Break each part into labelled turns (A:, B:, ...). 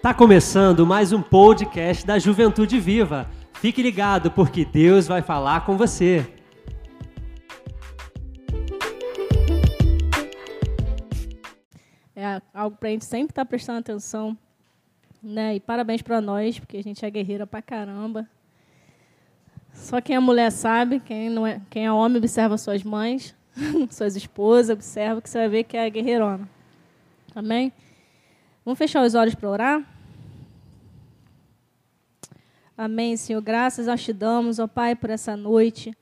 A: Tá começando mais um podcast da Juventude Viva. Fique ligado porque Deus vai falar com você.
B: É algo para a gente sempre estar tá prestando atenção. Né? E parabéns para nós, porque a gente é guerreira pra caramba. Só quem é mulher sabe, quem, não é, quem é homem observa suas mães, suas esposas, observa que você vai ver que é guerreirona. Amém? Vamos fechar os olhos para orar? Amém, Senhor. Graças nós te damos, ó Pai, por essa noite.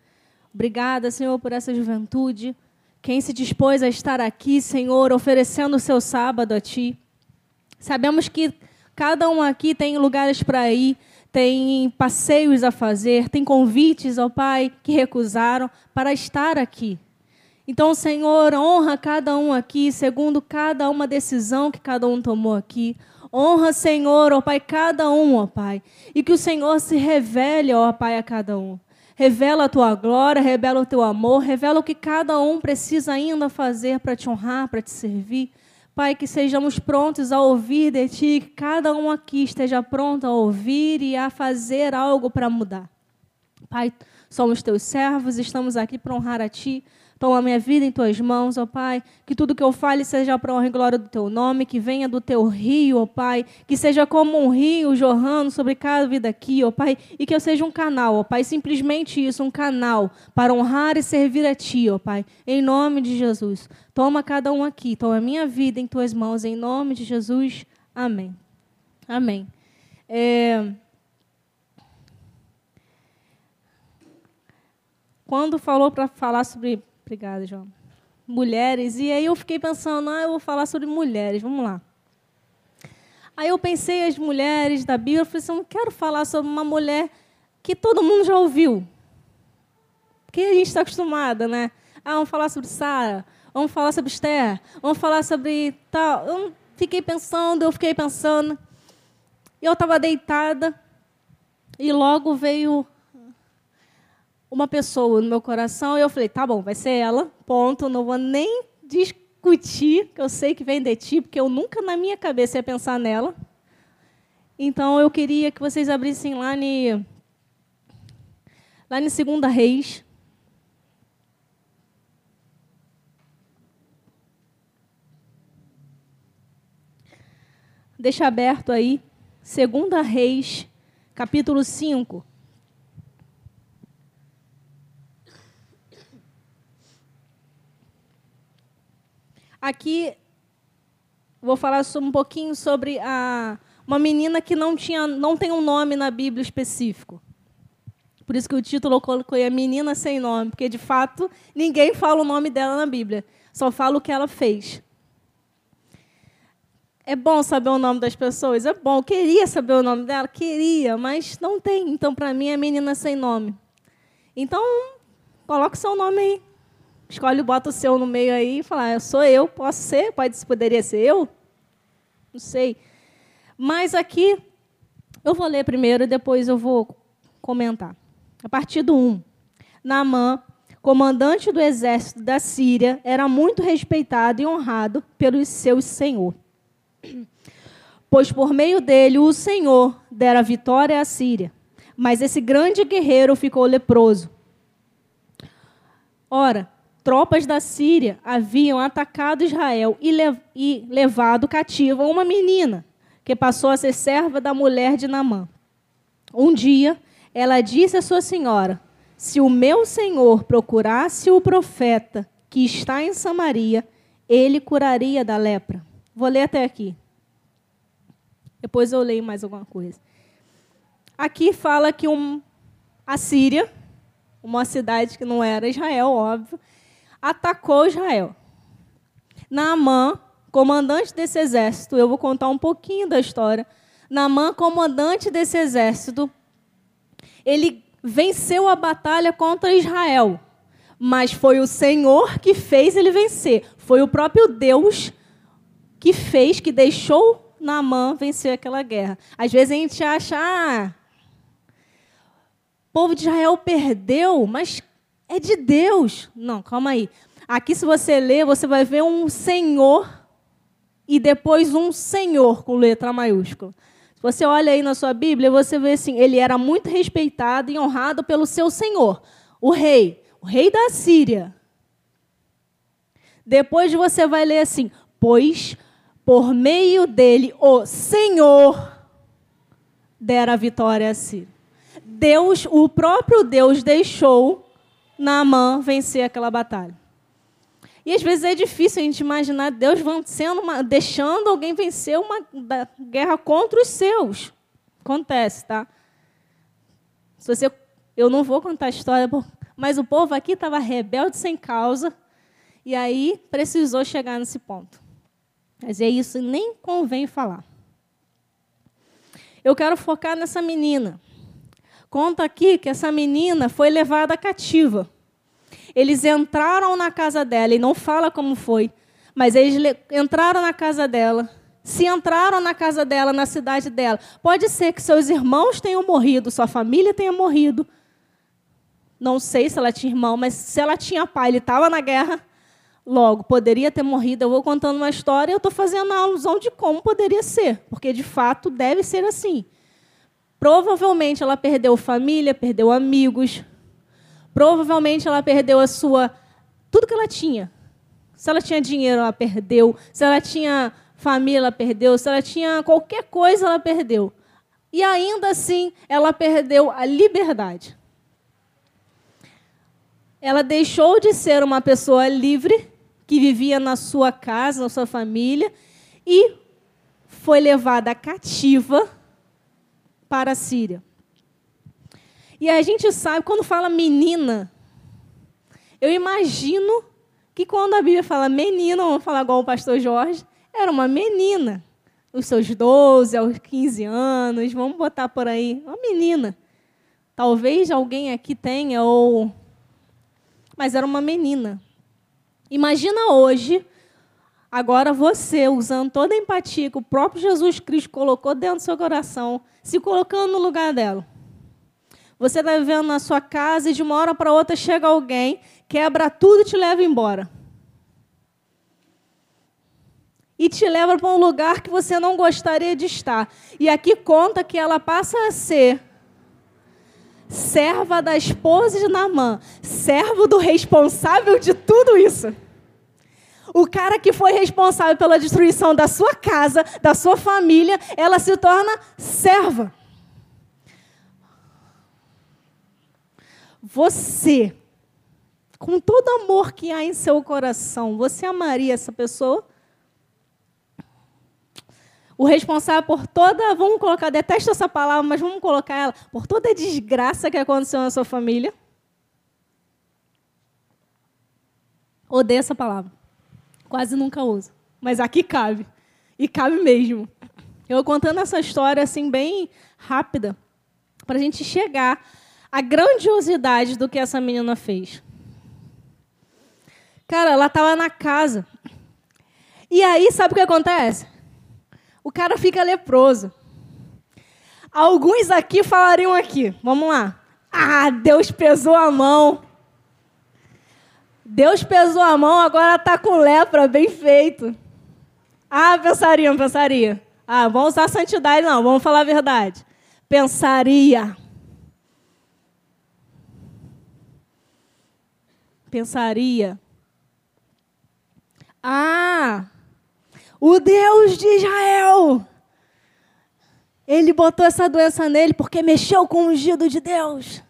B: Obrigada, Senhor, por essa juventude. Quem se dispôs a estar aqui, Senhor, oferecendo o seu sábado a Ti. Sabemos que cada um aqui tem lugares para ir, tem passeios a fazer, tem convites, ó Pai, que recusaram para estar aqui. Então, Senhor, honra cada um aqui, segundo cada uma decisão que cada um tomou aqui. Honra, Senhor, ó Pai, cada um, ó Pai. E que o Senhor se revele, ó Pai, a cada um. Revela a tua glória, revela o teu amor, revela o que cada um precisa ainda fazer para te honrar, para te servir. Pai, que sejamos prontos a ouvir de Ti, que cada um aqui esteja pronto a ouvir e a fazer algo para mudar. Pai, somos Teus servos, estamos aqui para honrar a Ti. Toma minha vida em tuas mãos, ó Pai. Que tudo que eu fale seja para honra e glória do teu nome, que venha do teu rio, ó Pai. Que seja como um rio jorrando sobre cada vida aqui, ó Pai. E que eu seja um canal, ó Pai. Simplesmente isso, um canal para honrar e servir a Ti, ó Pai. Em nome de Jesus. Toma cada um aqui, toma minha vida em tuas mãos, em nome de Jesus. Amém. Amém. É... Quando falou para falar sobre Obrigada, João. Mulheres. E aí eu fiquei pensando, ah, eu vou falar sobre mulheres, vamos lá. Aí eu pensei as mulheres da Bíblia, eu falei assim, eu não quero falar sobre uma mulher que todo mundo já ouviu. Porque a gente está acostumada, né? Ah, vamos falar sobre Sara, vamos falar sobre Esther, vamos falar sobre tal. Eu fiquei pensando, eu fiquei pensando. Eu estava deitada e logo veio uma pessoa no meu coração e eu falei, tá bom, vai ser ela, ponto, não vou nem discutir, que eu sei que vem de ti, porque eu nunca na minha cabeça ia pensar nela. Então eu queria que vocês abrissem lá em lá em Segunda Reis. Deixa aberto aí, Segunda Reis, capítulo 5. Aqui vou falar um pouquinho sobre a, uma menina que não, tinha, não tem um nome na Bíblia específico. Por isso que o título eu coloquei a menina sem nome, porque de fato ninguém fala o nome dela na Bíblia, só fala o que ela fez. É bom saber o nome das pessoas? É bom. Eu queria saber o nome dela? Queria, mas não tem. Então, para mim, é menina sem nome. Então, coloque seu nome aí. Escolhe, bota o seu no meio aí e fala, ah, sou eu, posso ser? Pode, poderia ser eu? Não sei. Mas aqui, eu vou ler primeiro e depois eu vou comentar. A partir do 1. Naamã, comandante do exército da Síria, era muito respeitado e honrado pelo seu senhor. Pois por meio dele o Senhor dera vitória à Síria. Mas esse grande guerreiro ficou leproso. Ora, tropas da Síria haviam atacado Israel e, lev e levado cativa uma menina, que passou a ser serva da mulher de Namã. Um dia, ela disse à sua senhora: Se o meu senhor procurasse o profeta que está em Samaria, ele curaria da lepra. Vou ler até aqui. Depois eu leio mais alguma coisa. Aqui fala que um, a Síria, uma cidade que não era Israel, óbvio, atacou Israel. Naamã, comandante desse exército, eu vou contar um pouquinho da história. Naamã, comandante desse exército, ele venceu a batalha contra Israel, mas foi o Senhor que fez ele vencer. Foi o próprio Deus que fez, que deixou Naamã vencer aquela guerra. Às vezes a gente acha, ah, o povo de Israel perdeu, mas é de Deus. Não, calma aí. Aqui, se você ler, você vai ver um Senhor e depois um senhor com letra maiúscula. Se você olha aí na sua Bíblia, você vê assim, ele era muito respeitado e honrado pelo seu senhor, o rei, o rei da Síria. Depois você vai ler assim: pois por meio dele o Senhor dera vitória a Síria. Deus, o próprio Deus deixou Naamã vencer aquela batalha. E às vezes é difícil a gente imaginar Deus vencendo uma, deixando alguém vencer uma guerra contra os seus. Acontece, tá? Se você, eu não vou contar a história, mas o povo aqui estava rebelde sem causa e aí precisou chegar nesse ponto. Mas é isso, nem convém falar. Eu quero focar nessa menina. Conta aqui que essa menina foi levada cativa. Eles entraram na casa dela, e não fala como foi, mas eles entraram na casa dela. Se entraram na casa dela, na cidade dela, pode ser que seus irmãos tenham morrido, sua família tenha morrido. Não sei se ela tinha irmão, mas se ela tinha pai, ele estava na guerra. Logo, poderia ter morrido. Eu vou contando uma história eu estou fazendo a alusão de como poderia ser, porque de fato deve ser assim. Provavelmente ela perdeu família, perdeu amigos. Provavelmente ela perdeu a sua tudo que ela tinha. Se ela tinha dinheiro, ela perdeu. Se ela tinha família, ela perdeu. Se ela tinha qualquer coisa, ela perdeu. E ainda assim, ela perdeu a liberdade. Ela deixou de ser uma pessoa livre que vivia na sua casa, na sua família, e foi levada cativa para a Síria. E a gente sabe, quando fala menina, eu imagino que quando a Bíblia fala menina, vamos falar igual o pastor Jorge, era uma menina, os seus 12 aos 15 anos, vamos botar por aí, uma menina. Talvez alguém aqui tenha, ou. Mas era uma menina. Imagina hoje, agora você usando toda a empatia que o próprio Jesus Cristo colocou dentro do seu coração, se colocando no lugar dela. Você está vivendo na sua casa e de uma hora para outra chega alguém, quebra tudo e te leva embora. E te leva para um lugar que você não gostaria de estar. E aqui conta que ela passa a ser serva da esposa de Naamã, servo do responsável de tudo isso. O cara que foi responsável pela destruição da sua casa, da sua família, ela se torna serva. Você, com todo amor que há em seu coração, você amaria essa pessoa? o responsável por toda, vamos colocar, detesto essa palavra, mas vamos colocar ela, por toda a desgraça que aconteceu na sua família. Odeio essa palavra. Quase nunca uso. Mas aqui cabe. E cabe mesmo. Eu contando essa história assim, bem rápida, para a gente chegar à grandiosidade do que essa menina fez. Cara, ela estava na casa. E aí, sabe o que acontece? o cara fica leproso. Alguns aqui falariam aqui, vamos lá. Ah, Deus pesou a mão. Deus pesou a mão, agora está com lepra, bem feito. Ah, pensariam, pensaria. Ah, vamos usar santidade, não, vamos falar a verdade. Pensaria. Pensaria. Ah, o Deus de Israel. Ele botou essa doença nele porque mexeu com o ungido de Deus.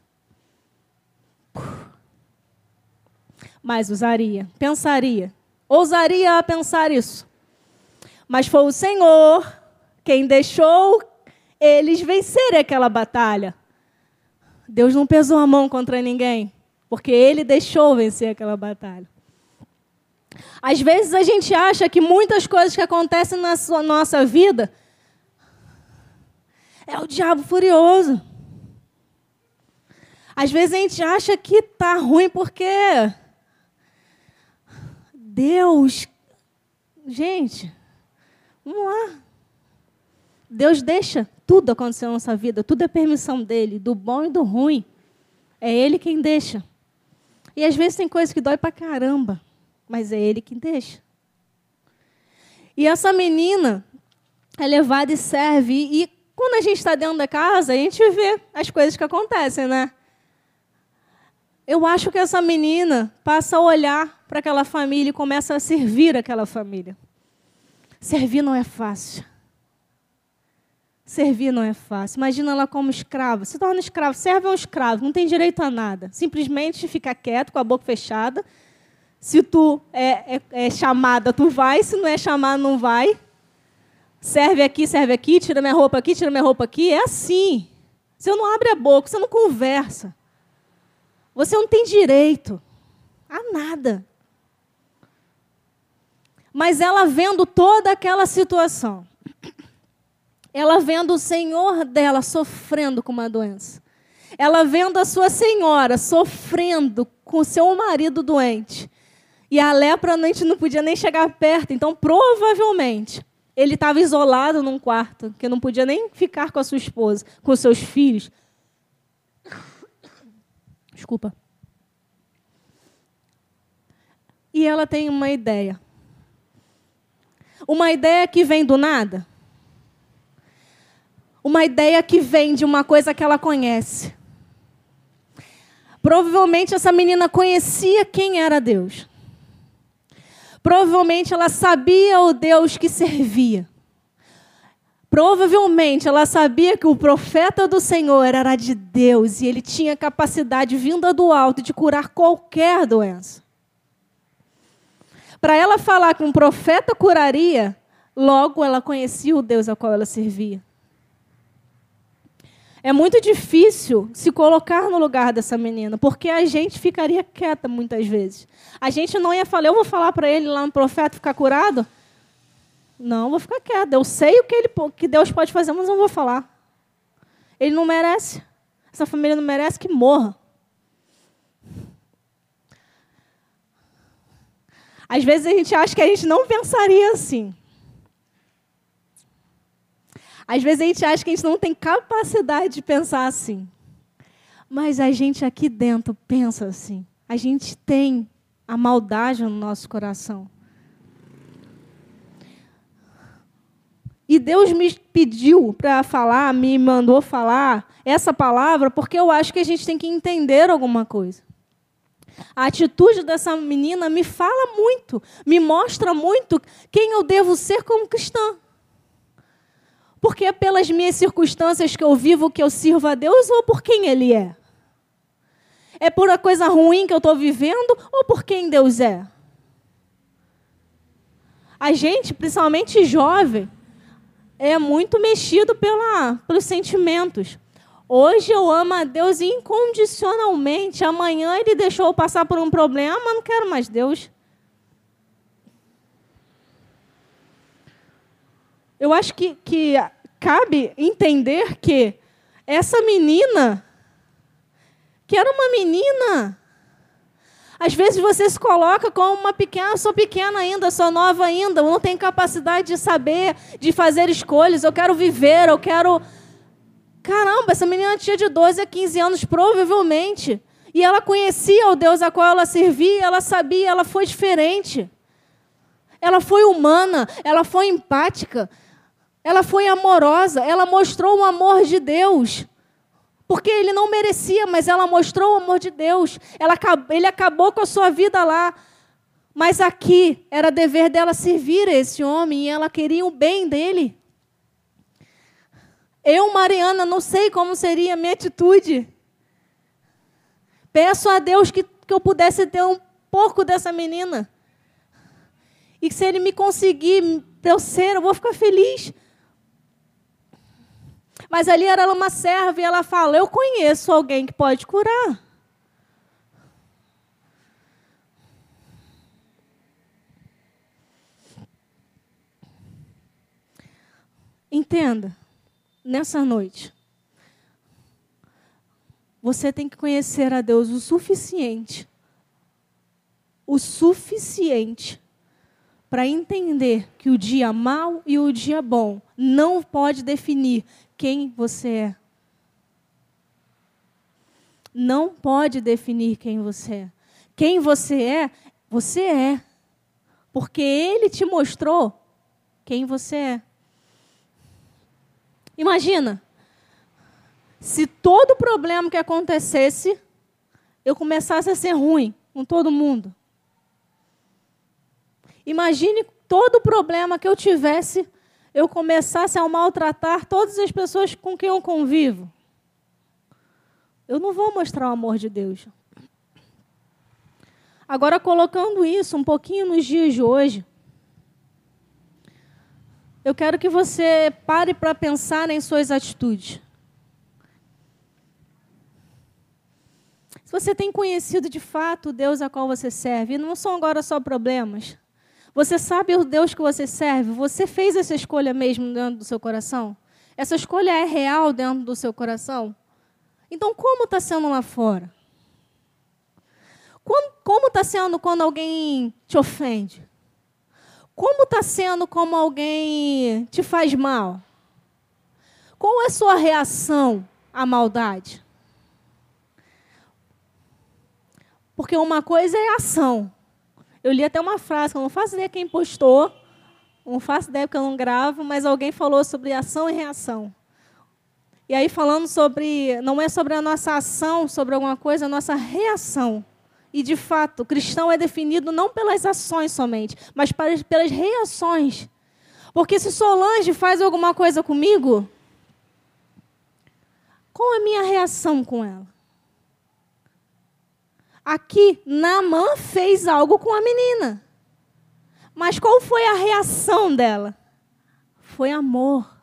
B: Mas usaria, pensaria, ousaria a pensar isso. Mas foi o Senhor quem deixou eles vencerem aquela batalha. Deus não pesou a mão contra ninguém, porque ele deixou vencer aquela batalha. Às vezes a gente acha que muitas coisas que acontecem na sua, nossa vida é o diabo furioso. Às vezes a gente acha que está ruim porque Deus. Gente, vamos lá. Deus deixa tudo acontecer na nossa vida, tudo é permissão dele, do bom e do ruim. É ele quem deixa. E às vezes tem coisas que dói pra caramba mas é Ele que deixa. E essa menina é levada e serve. E quando a gente está dentro da casa, a gente vê as coisas que acontecem, né? Eu acho que essa menina passa a olhar para aquela família e começa a servir aquela família. Servir não é fácil. Servir não é fácil. Imagina ela como escrava. Se torna escravo. Serve a um escravo, não tem direito a nada. Simplesmente fica quieto, com a boca fechada. Se tu é, é, é chamada, tu vai. Se não é chamada, não vai. Serve aqui, serve aqui, tira minha roupa aqui, tira minha roupa aqui. É assim. Você não abre a boca, você não conversa. Você não tem direito a nada. Mas ela vendo toda aquela situação, ela vendo o Senhor dela sofrendo com uma doença, ela vendo a sua senhora sofrendo com seu marido doente, e a lepra a gente não podia nem chegar perto, então provavelmente ele estava isolado num quarto, que não podia nem ficar com a sua esposa, com seus filhos. Desculpa. E ela tem uma ideia. Uma ideia que vem do nada. Uma ideia que vem de uma coisa que ela conhece. Provavelmente essa menina conhecia quem era Deus. Provavelmente ela sabia o Deus que servia. Provavelmente ela sabia que o profeta do Senhor era de Deus e ele tinha capacidade vinda do alto de curar qualquer doença. Para ela falar que um profeta curaria, logo ela conhecia o Deus ao qual ela servia. É muito difícil se colocar no lugar dessa menina, porque a gente ficaria quieta muitas vezes. A gente não ia falar, eu vou falar para ele lá no profeta ficar curado? Não, vou ficar quieta. Eu sei o que, ele, que Deus pode fazer, mas não vou falar. Ele não merece. Essa família não merece que morra. Às vezes a gente acha que a gente não pensaria assim. Às vezes a gente acha que a gente não tem capacidade de pensar assim. Mas a gente aqui dentro pensa assim. A gente tem a maldade no nosso coração. E Deus me pediu para falar, me mandou falar essa palavra, porque eu acho que a gente tem que entender alguma coisa. A atitude dessa menina me fala muito, me mostra muito quem eu devo ser como cristã. Porque é pelas minhas circunstâncias que eu vivo que eu sirvo a Deus ou por quem Ele é? É por a coisa ruim que eu estou vivendo ou por quem Deus é? A gente, principalmente jovem, é muito mexido pela, pelos sentimentos. Hoje eu amo a Deus incondicionalmente. Amanhã ele deixou eu passar por um problema, não quero mais Deus. Eu acho que, que cabe entender que essa menina, que era uma menina, às vezes você se coloca como uma pequena, sou pequena ainda, sou nova ainda, não tenho capacidade de saber, de fazer escolhas, eu quero viver, eu quero Caramba, essa menina tinha de 12 a 15 anos, provavelmente. E ela conhecia o Deus a qual ela servia, ela sabia, ela foi diferente. Ela foi humana, ela foi empática, ela foi amorosa, ela mostrou o amor de Deus. Porque ele não merecia, mas ela mostrou o amor de Deus. Ela, ele acabou com a sua vida lá. Mas aqui era dever dela servir a esse homem e ela queria o bem dele. Eu, Mariana, não sei como seria a minha atitude. Peço a Deus que, que eu pudesse ter um pouco dessa menina. E que se ele me conseguir, eu ser, eu vou ficar feliz. Mas ali era uma serva e ela fala: Eu conheço alguém que pode curar. Entenda nessa noite, você tem que conhecer a Deus o suficiente, o suficiente para entender que o dia mau e o dia bom não pode definir quem você é. Não pode definir quem você é. Quem você é, você é. Porque ele te mostrou quem você é. Imagina se todo problema que acontecesse eu começasse a ser ruim com todo mundo. Imagine todo problema que eu tivesse, eu começasse a maltratar todas as pessoas com quem eu convivo. Eu não vou mostrar o amor de Deus. Agora, colocando isso um pouquinho nos dias de hoje, eu quero que você pare para pensar em suas atitudes. Se você tem conhecido de fato o Deus a qual você serve, e não são agora só problemas, você sabe o Deus que você serve? Você fez essa escolha mesmo dentro do seu coração? Essa escolha é real dentro do seu coração? Então, como está sendo lá fora? Como está sendo quando alguém te ofende? Como está sendo como alguém te faz mal? Qual é a sua reação à maldade? Porque uma coisa é ação, eu li até uma frase, que eu não faço ideia quem postou, não faço ideia porque eu não gravo, mas alguém falou sobre ação e reação. E aí falando sobre, não é sobre a nossa ação, sobre alguma coisa, é a nossa reação. E de fato, o cristão é definido não pelas ações somente, mas pelas reações. Porque se Solange faz alguma coisa comigo, qual é a minha reação com ela? Aqui, Naamã fez algo com a menina. Mas qual foi a reação dela? Foi amor.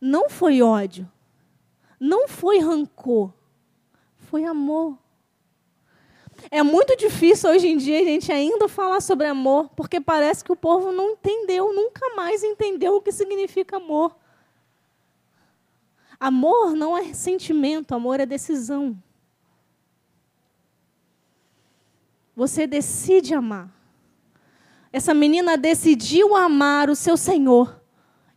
B: Não foi ódio. Não foi rancor. Foi amor. É muito difícil hoje em dia a gente ainda falar sobre amor, porque parece que o povo não entendeu, nunca mais entendeu o que significa amor. Amor não é sentimento, amor é decisão. Você decide amar. Essa menina decidiu amar o seu Senhor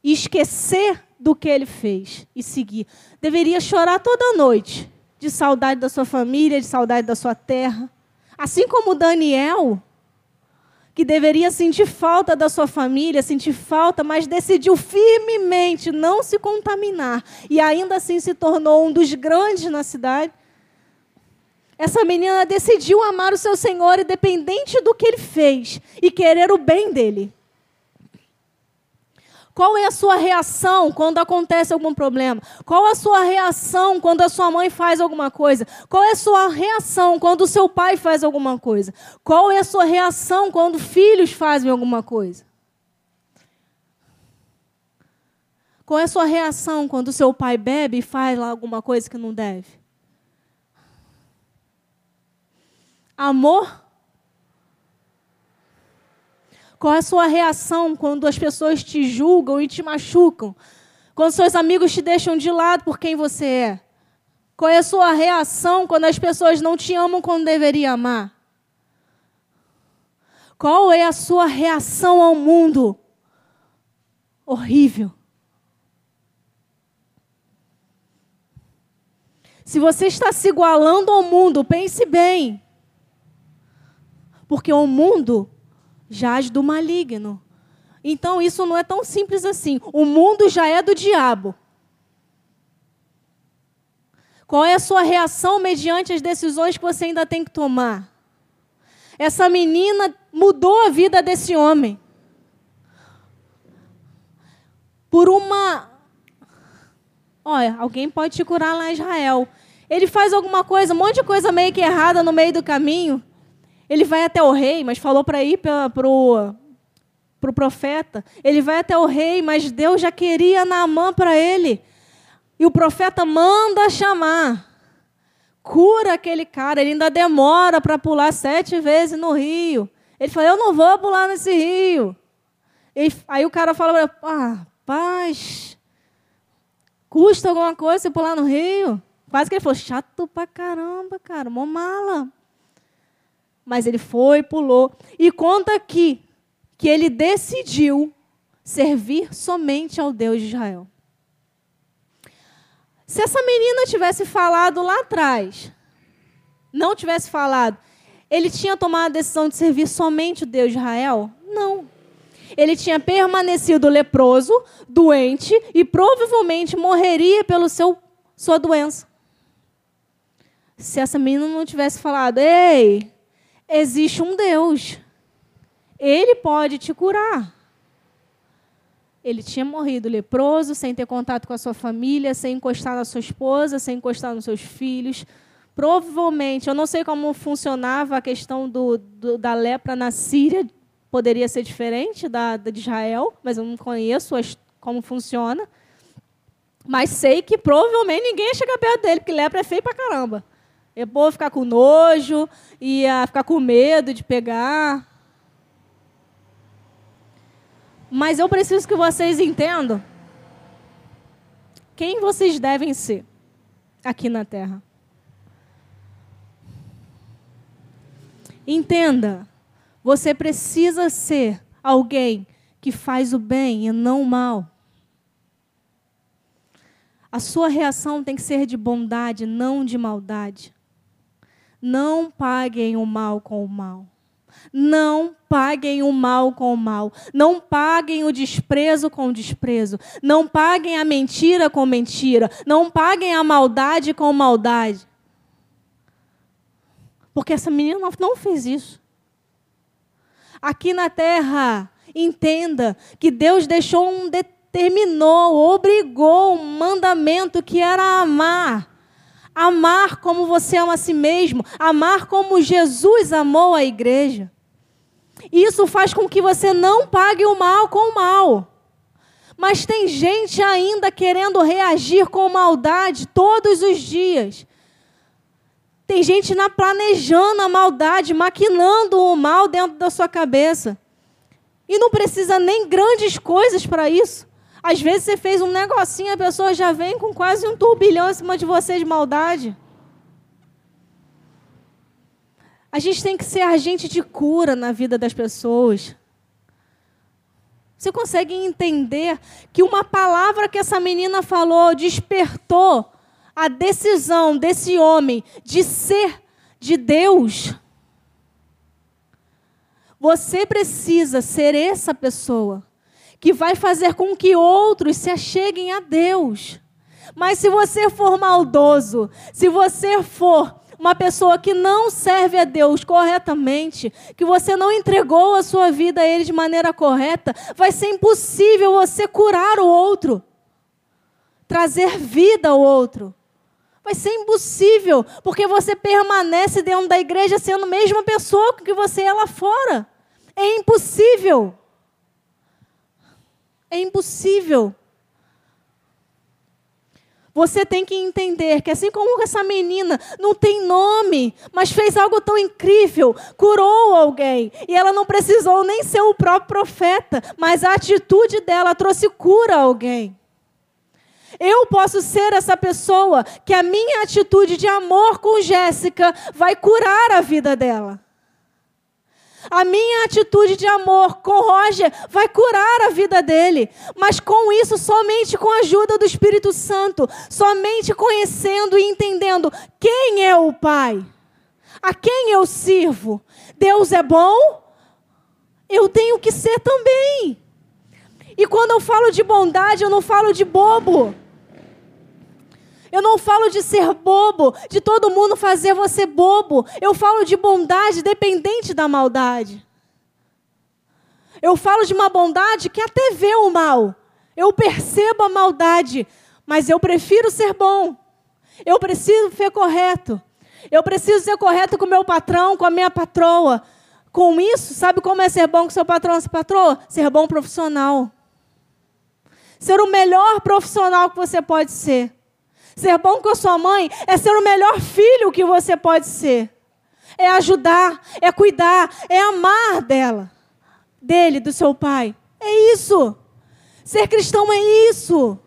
B: e esquecer do que ele fez e seguir. Deveria chorar toda noite de saudade da sua família, de saudade da sua terra. Assim como Daniel, que deveria sentir falta da sua família, sentir falta, mas decidiu firmemente não se contaminar e ainda assim se tornou um dos grandes na cidade. Essa menina decidiu amar o seu Senhor, independente do que ele fez, e querer o bem dele. Qual é a sua reação quando acontece algum problema? Qual a sua reação quando a sua mãe faz alguma coisa? Qual é a sua reação quando o seu pai faz alguma coisa? Qual é a sua reação quando filhos fazem alguma coisa? Qual é a sua reação quando o seu pai bebe e faz alguma coisa que não deve? amor? Qual é a sua reação quando as pessoas te julgam e te machucam? Quando seus amigos te deixam de lado por quem você é? Qual é a sua reação quando as pessoas não te amam como deveria amar? Qual é a sua reação ao mundo? Horrível. Se você está se igualando ao mundo, pense bem. Porque o mundo jaz do maligno. Então isso não é tão simples assim. O mundo já é do diabo. Qual é a sua reação mediante as decisões que você ainda tem que tomar? Essa menina mudou a vida desse homem. Por uma. Olha, alguém pode te curar lá em Israel. Ele faz alguma coisa, um monte de coisa meio que errada no meio do caminho. Ele vai até o rei, mas falou para ir para o pro profeta. Ele vai até o rei, mas Deus já queria Naamã para ele. E o profeta manda chamar. Cura aquele cara. Ele ainda demora para pular sete vezes no rio. Ele fala: Eu não vou pular nesse rio. E, aí o cara fala: Ah, paz. Custa alguma coisa você pular no rio? Quase que ele falou: Chato pra caramba, cara. Mó mala mas ele foi, pulou. E conta aqui que ele decidiu servir somente ao Deus de Israel. Se essa menina tivesse falado lá atrás, não tivesse falado, ele tinha tomado a decisão de servir somente o Deus de Israel? Não. ele tinha permanecido leproso, doente e provavelmente morreria pelo seu sua doença. Se essa menina não tivesse falado: "Ei, existe um Deus. Ele pode te curar." Ele tinha morrido leproso, sem ter contato com a sua família, sem encostar na sua esposa, sem encostar nos seus filhos. Provavelmente, eu não sei como funcionava a questão do, do, da lepra na Síria, poderia ser diferente da, da de Israel, mas eu não conheço as, como funciona. Mas sei que provavelmente ninguém ia chegar perto dele, porque lepra é feio pra caramba. É bom ficar com nojo, ia ficar com medo de pegar. Mas eu preciso que vocês entendam quem vocês devem ser aqui na Terra. Entenda, você precisa ser alguém que faz o bem e não o mal. A sua reação tem que ser de bondade, não de maldade. Não paguem o mal com o mal. Não paguem o mal com o mal. Não paguem o desprezo com o desprezo. Não paguem a mentira com mentira. Não paguem a maldade com maldade. Porque essa menina não fez isso. Aqui na terra, entenda que Deus deixou um determinou, obrigou um mandamento que era amar. Amar como você ama a si mesmo, amar como Jesus amou a igreja. Isso faz com que você não pague o mal com o mal. Mas tem gente ainda querendo reagir com maldade todos os dias. Tem gente na planejando a maldade, maquinando o mal dentro da sua cabeça. E não precisa nem grandes coisas para isso. Às vezes você fez um negocinho, a pessoa já vem com quase um turbilhão em cima de você de maldade. A gente tem que ser agente de cura na vida das pessoas. Você consegue entender que uma palavra que essa menina falou despertou a decisão desse homem de ser de Deus? Você precisa ser essa pessoa que vai fazer com que outros se acheguem a Deus. Mas se você for maldoso, se você for uma pessoa que não serve a Deus corretamente, que você não entregou a sua vida a Ele de maneira correta, vai ser impossível você curar o outro, trazer vida ao outro. Vai ser impossível, porque você permanece dentro da igreja sendo a mesma pessoa que você é lá fora. É impossível. É impossível. Você tem que entender que, assim como essa menina não tem nome, mas fez algo tão incrível, curou alguém, e ela não precisou nem ser o próprio profeta, mas a atitude dela trouxe cura a alguém. Eu posso ser essa pessoa que a minha atitude de amor com Jéssica vai curar a vida dela. A minha atitude de amor com Roger vai curar a vida dele, mas com isso somente com a ajuda do Espírito Santo, somente conhecendo e entendendo quem é o Pai, a quem eu sirvo. Deus é bom, eu tenho que ser também. E quando eu falo de bondade, eu não falo de bobo. Eu não falo de ser bobo, de todo mundo fazer você bobo. Eu falo de bondade dependente da maldade. Eu falo de uma bondade que até vê o mal. Eu percebo a maldade, mas eu prefiro ser bom. Eu preciso ser correto. Eu preciso ser correto com meu patrão, com a minha patroa. Com isso, sabe como é ser bom com seu patrão sua patroa? Ser bom profissional. Ser o melhor profissional que você pode ser. Ser bom com a sua mãe é ser o melhor filho que você pode ser. É ajudar, é cuidar, é amar dela, dele, do seu pai. É isso. Ser cristão é isso.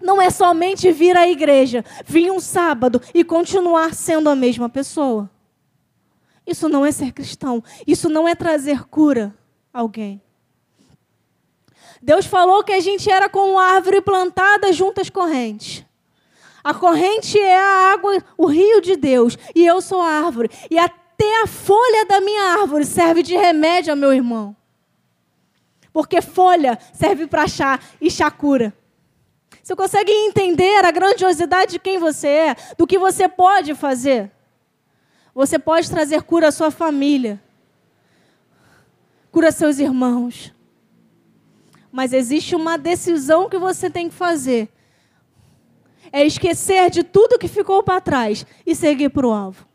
B: Não é somente vir à igreja, vir um sábado e continuar sendo a mesma pessoa. Isso não é ser cristão. Isso não é trazer cura a alguém. Deus falou que a gente era como árvore plantada junto às correntes. A corrente é a água, o rio de Deus, e eu sou a árvore. E até a folha da minha árvore serve de remédio ao meu irmão. Porque folha serve para chá e chá cura. Você consegue entender a grandiosidade de quem você é, do que você pode fazer? Você pode trazer cura à sua família, cura seus irmãos. Mas existe uma decisão que você tem que fazer. É esquecer de tudo que ficou para trás e seguir para o alvo.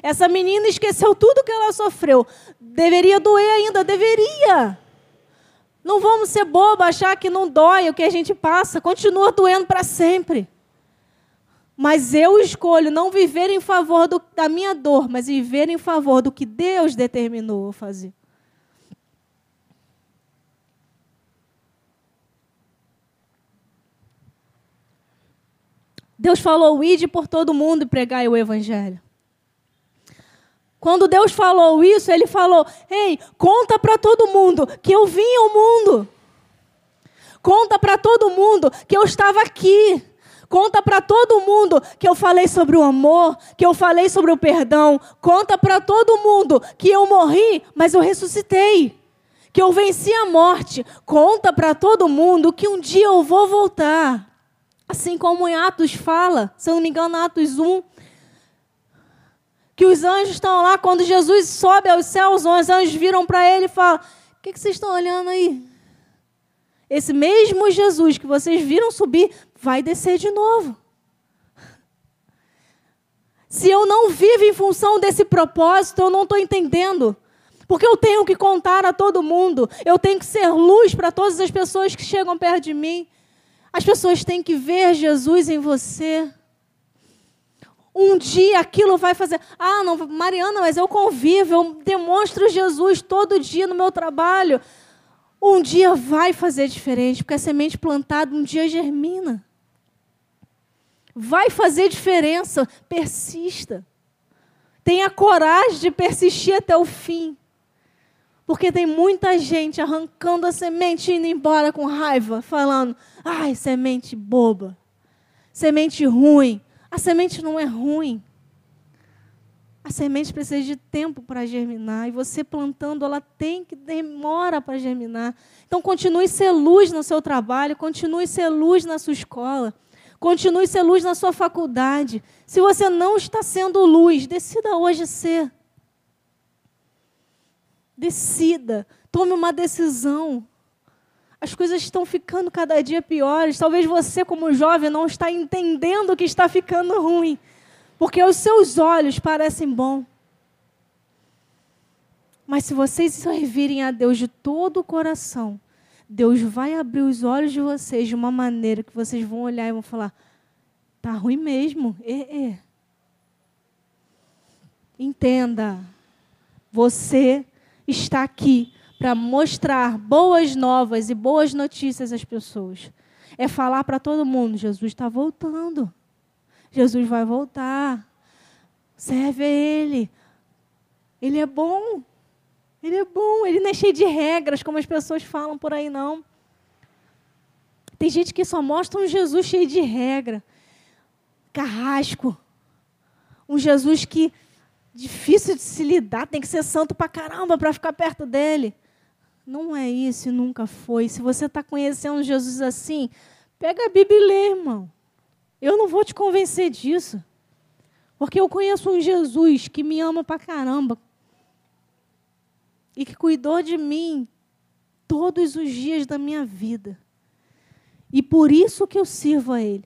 B: Essa menina esqueceu tudo que ela sofreu. Deveria doer ainda, deveria. Não vamos ser bobo, achar que não dói o que a gente passa, continua doendo para sempre. Mas eu escolho não viver em favor do, da minha dor, mas viver em favor do que Deus determinou fazer. Deus falou: ide por todo mundo e pregai o evangelho. Quando Deus falou isso, ele falou: Ei, conta para todo mundo que eu vim ao mundo. Conta para todo mundo que eu estava aqui. Conta para todo mundo que eu falei sobre o amor, que eu falei sobre o perdão. Conta para todo mundo que eu morri, mas eu ressuscitei. Que eu venci a morte. Conta para todo mundo que um dia eu vou voltar. Assim como em Atos fala, se eu não me engano, Atos 1, que os anjos estão lá, quando Jesus sobe aos céus, os anjos viram para ele e falam: O que, que vocês estão olhando aí? Esse mesmo Jesus que vocês viram subir vai descer de novo. Se eu não vivo em função desse propósito, eu não estou entendendo. Porque eu tenho que contar a todo mundo. Eu tenho que ser luz para todas as pessoas que chegam perto de mim. As pessoas têm que ver Jesus em você. Um dia aquilo vai fazer. Ah, não, Mariana, mas eu convivo, eu demonstro Jesus todo dia no meu trabalho. Um dia vai fazer diferente, porque a semente plantada um dia germina. Vai fazer diferença. Persista. Tenha coragem de persistir até o fim. Porque tem muita gente arrancando a semente e indo embora com raiva, falando: ai, semente boba, semente ruim. A semente não é ruim. A semente precisa de tempo para germinar. E você plantando, ela tem que demora para germinar. Então, continue ser luz no seu trabalho, continue ser luz na sua escola, continue ser luz na sua faculdade. Se você não está sendo luz, decida hoje ser. Decida, tome uma decisão. As coisas estão ficando cada dia piores. Talvez você, como jovem, não está entendendo que está ficando ruim, porque os seus olhos parecem bom. Mas se vocês servirem a Deus de todo o coração, Deus vai abrir os olhos de vocês de uma maneira que vocês vão olhar e vão falar: tá ruim mesmo. É, é. Entenda, você está aqui para mostrar boas novas e boas notícias às pessoas. É falar para todo mundo: Jesus está voltando. Jesus vai voltar. Serve a Ele. Ele é bom. Ele é bom. Ele não é cheio de regras, como as pessoas falam por aí, não. Tem gente que só mostra um Jesus cheio de regra. Carrasco. Um Jesus que difícil de se lidar, tem que ser santo pra caramba para ficar perto dele. Não é isso e nunca foi. Se você está conhecendo Jesus assim, pega a Bíblia e lê, irmão. Eu não vou te convencer disso. Porque eu conheço um Jesus que me ama pra caramba. E que cuidou de mim todos os dias da minha vida. E por isso que eu sirvo a Ele.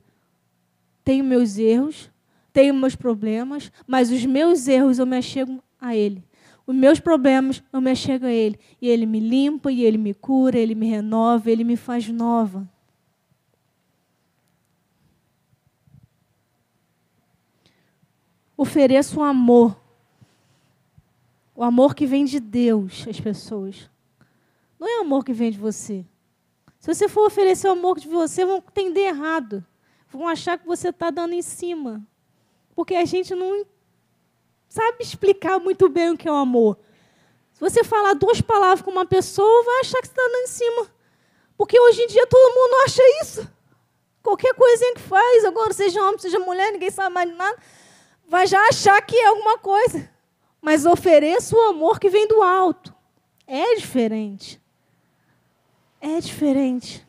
B: Tenho meus erros, tenho meus problemas, mas os meus erros eu me achego a Ele. Os meus problemas eu me achego a Ele. E Ele me limpa, e Ele me cura, Ele me renova, Ele me faz nova. Ofereço o amor. O amor que vem de Deus às pessoas. Não é o amor que vem de você. Se você for oferecer o amor de você, vão entender errado. Vão achar que você está dando em cima. Porque a gente não sabe explicar muito bem o que é o amor. Se você falar duas palavras com uma pessoa, vai achar que você está dando em cima. Porque hoje em dia todo mundo acha isso. Qualquer coisinha que faz, agora seja homem, seja mulher, ninguém sabe mais de nada, vai já achar que é alguma coisa. mas ofereça o amor que vem do alto. É diferente. É diferente.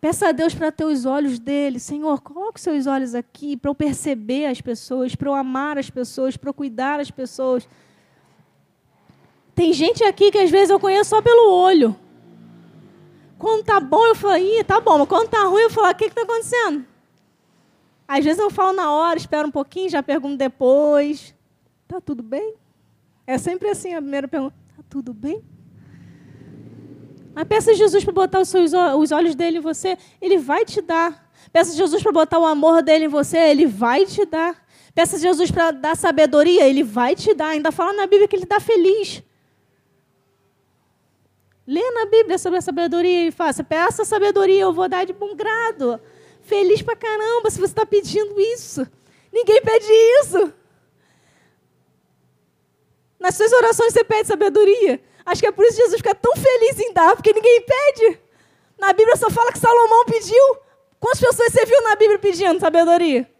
B: Peça a Deus para ter os olhos dele. Senhor, coloque os seus olhos aqui para eu perceber as pessoas, para eu amar as pessoas, para eu cuidar das pessoas. Tem gente aqui que às vezes eu conheço só pelo olho. Quando tá bom, eu falo, ih, tá bom. Mas quando tá ruim, eu falo, o que está acontecendo? Às vezes eu falo na hora, espero um pouquinho, já pergunto depois. Tá tudo bem? É sempre assim a primeira pergunta. Tá tudo bem? Mas peça a Jesus para botar os, seus, os olhos dele em você, ele vai te dar. Peça a Jesus para botar o amor dele em você, ele vai te dar. Peça a Jesus para dar sabedoria, ele vai te dar. Ainda fala na Bíblia que ele está feliz. Lê na Bíblia sobre a sabedoria e faça. Peça sabedoria, eu vou dar de bom grado. Feliz pra caramba se você está pedindo isso. Ninguém pede isso. Nas suas orações você pede sabedoria. Acho que é por isso que Jesus fica tão feliz em dar, porque ninguém pede. Na Bíblia só fala que Salomão pediu. Quantas pessoas você viu na Bíblia pedindo sabedoria?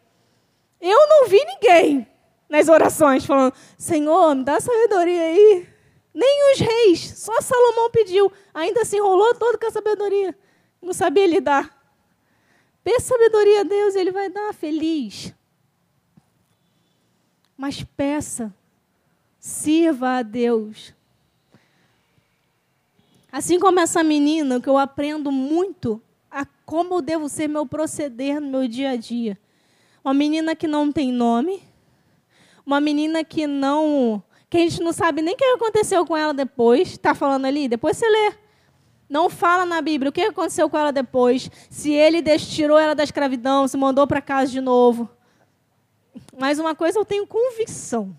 B: Eu não vi ninguém nas orações falando: Senhor, me dá sabedoria aí. Nem os reis, só Salomão pediu. Ainda se enrolou todo com a sabedoria. Não sabia lidar. Peça sabedoria a Deus, Ele vai dar feliz. Mas peça, sirva a Deus. Assim como essa menina, que eu aprendo muito a como eu devo ser meu proceder no meu dia a dia. Uma menina que não tem nome, uma menina que não. que a gente não sabe nem o que aconteceu com ela depois. Está falando ali? Depois você lê. Não fala na Bíblia o que aconteceu com ela depois. Se ele tirou ela da escravidão, se mandou para casa de novo. Mas uma coisa eu tenho convicção.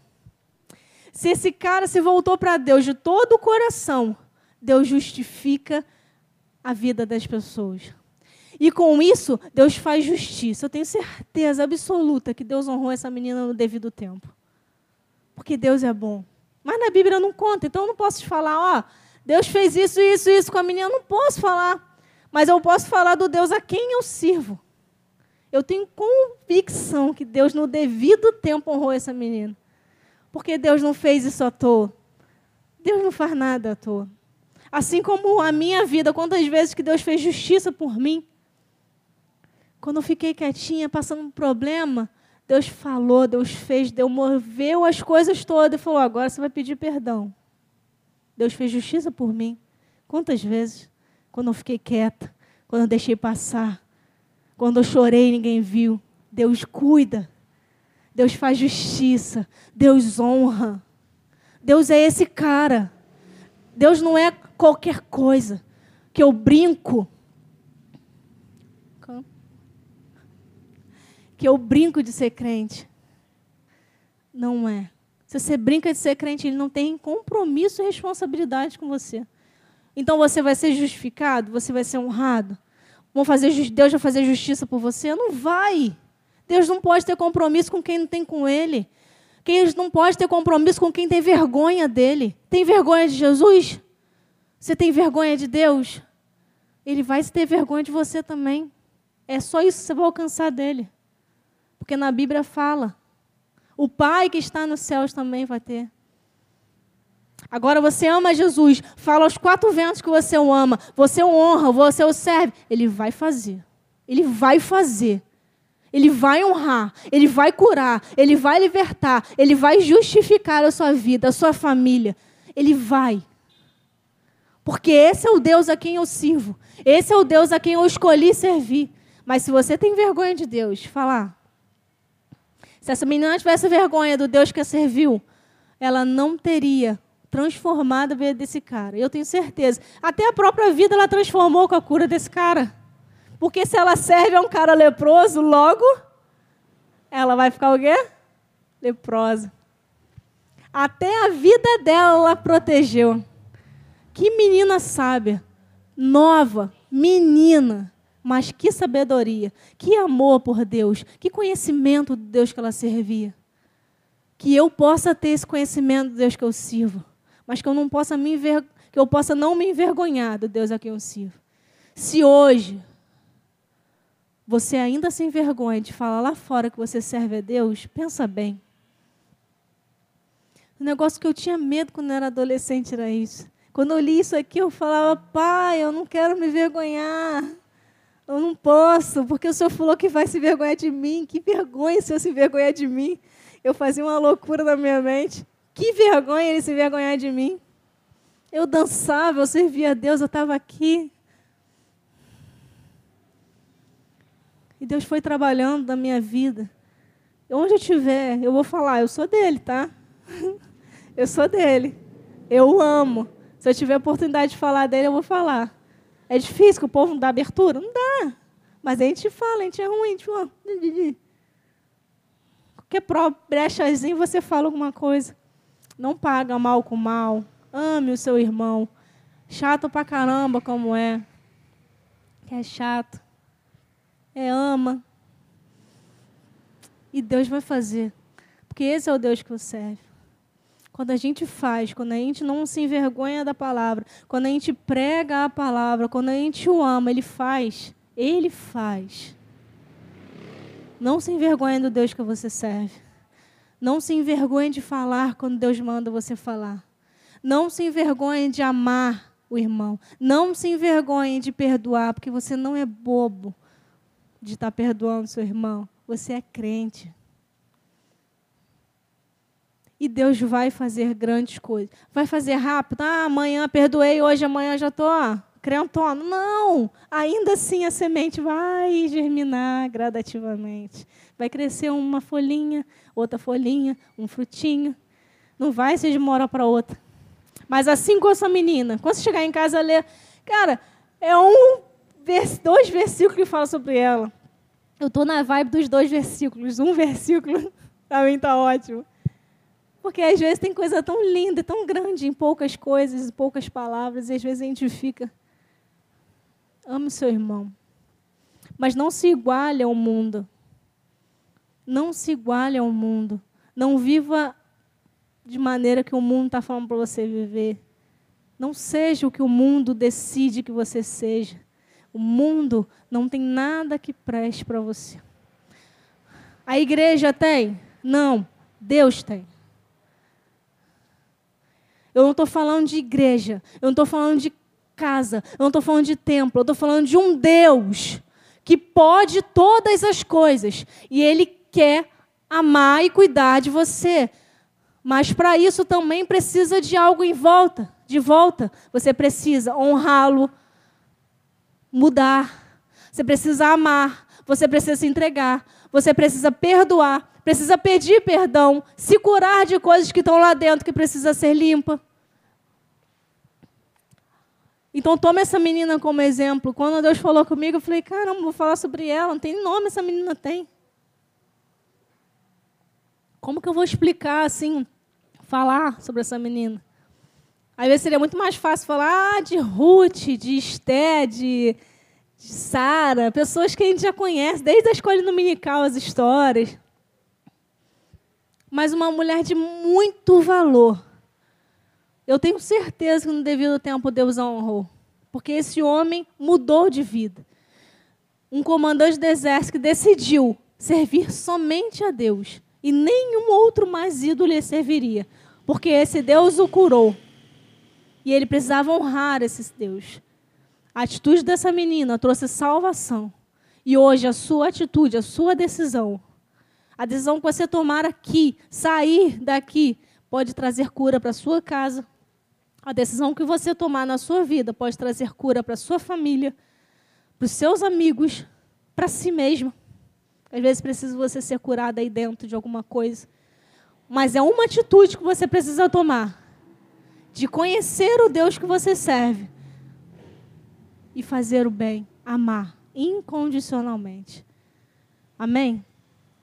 B: Se esse cara se voltou para Deus de todo o coração, Deus justifica a vida das pessoas. E com isso, Deus faz justiça. Eu tenho certeza absoluta que Deus honrou essa menina no devido tempo. Porque Deus é bom. Mas na Bíblia não conta, então eu não posso te falar, ó, Deus fez isso, isso, isso com a menina. Eu não posso falar. Mas eu posso falar do Deus a quem eu sirvo. Eu tenho convicção que Deus, no devido tempo, honrou essa menina. Porque Deus não fez isso à toa. Deus não faz nada à toa. Assim como a minha vida, quantas vezes que Deus fez justiça por mim. Quando eu fiquei quietinha, passando um problema, Deus falou, Deus fez, Deus moveu as coisas todas e falou: agora você vai pedir perdão. Deus fez justiça por mim. Quantas vezes? Quando eu fiquei quieta, quando eu deixei passar, quando eu chorei e ninguém viu. Deus cuida. Deus faz justiça. Deus honra. Deus é esse cara. Deus não é qualquer coisa que eu brinco. Que eu brinco de ser crente. Não é. Se você brinca de ser crente, ele não tem compromisso e responsabilidade com você. Então você vai ser justificado, você vai ser honrado. Vão fazer, Deus vai fazer justiça por você? Não vai. Deus não pode ter compromisso com quem não tem com Ele. Deus não pode ter compromisso com quem tem vergonha dele. Tem vergonha de Jesus? Você tem vergonha de Deus? Ele vai ter vergonha de você também. É só isso que você vai alcançar dele. Porque na Bíblia fala. O Pai que está nos céus também vai ter. Agora você ama Jesus, fala aos quatro ventos que você o ama, você o honra, você o serve. Ele vai fazer. Ele vai fazer. Ele vai honrar, ele vai curar, ele vai libertar, ele vai justificar a sua vida, a sua família. Ele vai. Porque esse é o Deus a quem eu sirvo. Esse é o Deus a quem eu escolhi servir. Mas se você tem vergonha de Deus, falar. Se essa menina tivesse vergonha do Deus que a serviu, ela não teria transformado a vida desse cara. Eu tenho certeza. Até a própria vida ela transformou com a cura desse cara. Porque se ela serve a um cara leproso, logo ela vai ficar o quê? Leprosa. Até a vida dela ela protegeu. Que menina sábia, nova, menina, mas que sabedoria, que amor por Deus, que conhecimento de Deus que ela servia. Que eu possa ter esse conhecimento de Deus que eu sirvo, mas que eu não possa me que eu possa não me envergonhar do Deus a quem eu sirvo. Se hoje você ainda sem vergonha de falar lá fora que você serve a Deus, pensa bem. O negócio que eu tinha medo quando eu era adolescente era isso. Quando eu li isso aqui, eu falava, pai, eu não quero me vergonhar. Eu não posso, porque o senhor falou que vai se vergonhar de mim. Que vergonha se eu se vergonhar de mim. Eu fazia uma loucura na minha mente. Que vergonha ele se vergonhar de mim. Eu dançava, eu servia a Deus, eu estava aqui. E Deus foi trabalhando na minha vida. Onde eu estiver, eu vou falar, eu sou dele, tá? Eu sou dele. Eu o amo. Se eu tiver oportunidade de falar dele, eu vou falar. É difícil que o povo não dá abertura? Não dá. Mas a gente fala, a gente é ruim, a fala. Qualquer brechazinho você fala alguma coisa. Não paga mal com mal. Ame o seu irmão. Chato pra caramba como é. Que é chato. É ama. E Deus vai fazer. Porque esse é o Deus que eu serve. Quando a gente faz, quando a gente não se envergonha da palavra, quando a gente prega a palavra, quando a gente o ama, ele faz. Ele faz. Não se envergonhe do Deus que você serve. Não se envergonhe de falar quando Deus manda você falar. Não se envergonhe de amar o irmão. Não se envergonhe de perdoar, porque você não é bobo de estar perdoando seu irmão. Você é crente. E Deus vai fazer grandes coisas. Vai fazer rápido. Ah, amanhã perdoei, hoje, amanhã já estou crentona. Não! Ainda assim a semente vai germinar gradativamente. Vai crescer uma folhinha, outra folhinha, um frutinho. Não vai ser de uma hora para outra. Mas assim com essa menina, quando você chegar em casa ler, cara, é um dois versículos que fala sobre ela. Eu estou na vibe dos dois versículos. Um versículo, para mim está ótimo. Porque às vezes tem coisa tão linda, tão grande em poucas coisas, em poucas palavras, e às vezes a gente fica. Ame seu irmão. Mas não se iguale ao mundo. Não se iguale ao mundo. Não viva de maneira que o mundo está falando para você viver. Não seja o que o mundo decide que você seja. O mundo não tem nada que preste para você. A igreja tem? Não. Deus tem. Eu não estou falando de igreja. Eu não estou falando de casa. Eu não estou falando de templo. Eu estou falando de um Deus que pode todas as coisas. E Ele quer amar e cuidar de você. Mas para isso também precisa de algo em volta, de volta. Você precisa honrá-lo, mudar. Você precisa amar. Você precisa se entregar. Você precisa perdoar precisa pedir perdão, se curar de coisas que estão lá dentro que precisa ser limpa. Então toma essa menina como exemplo. Quando Deus falou comigo, eu falei, caramba, vou falar sobre ela, não tem nome essa menina tem. Como que eu vou explicar assim, falar sobre essa menina? Às vezes seria muito mais fácil falar ah, de Ruth, de Esté, de, de Sara, pessoas que a gente já conhece, desde a escola dominical, as histórias mas uma mulher de muito valor. Eu tenho certeza que no devido tempo Deus a honrou, porque esse homem mudou de vida. Um comandante do exército que decidiu servir somente a Deus e nenhum outro mais ídolo lhe serviria, porque esse Deus o curou. E ele precisava honrar esse Deus. A atitude dessa menina trouxe salvação. E hoje a sua atitude, a sua decisão a decisão que você tomar aqui, sair daqui, pode trazer cura para a sua casa. A decisão que você tomar na sua vida pode trazer cura para a sua família, para os seus amigos, para si mesmo. Às vezes precisa você ser curado aí dentro de alguma coisa. Mas é uma atitude que você precisa tomar. De conhecer o Deus que você serve. E fazer o bem. Amar incondicionalmente. Amém?